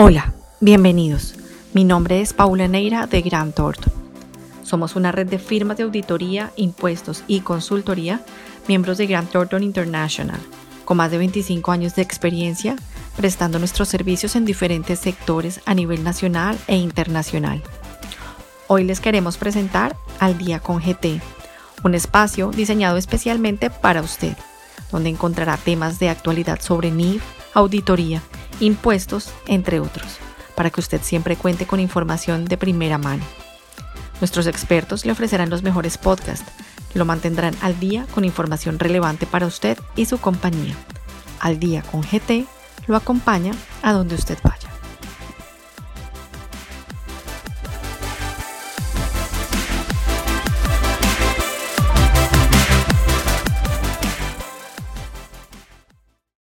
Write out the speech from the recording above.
Hola, bienvenidos. Mi nombre es Paula Neira de Grant Thornton. Somos una red de firmas de auditoría, impuestos y consultoría, miembros de Grant Thornton International, con más de 25 años de experiencia prestando nuestros servicios en diferentes sectores a nivel nacional e internacional. Hoy les queremos presentar Al Día con GT, un espacio diseñado especialmente para usted, donde encontrará temas de actualidad sobre NIF, auditoría, impuestos, entre otros, para que usted siempre cuente con información de primera mano. Nuestros expertos le ofrecerán los mejores podcasts, lo mantendrán al día con información relevante para usted y su compañía. Al día con GT lo acompaña a donde usted vaya.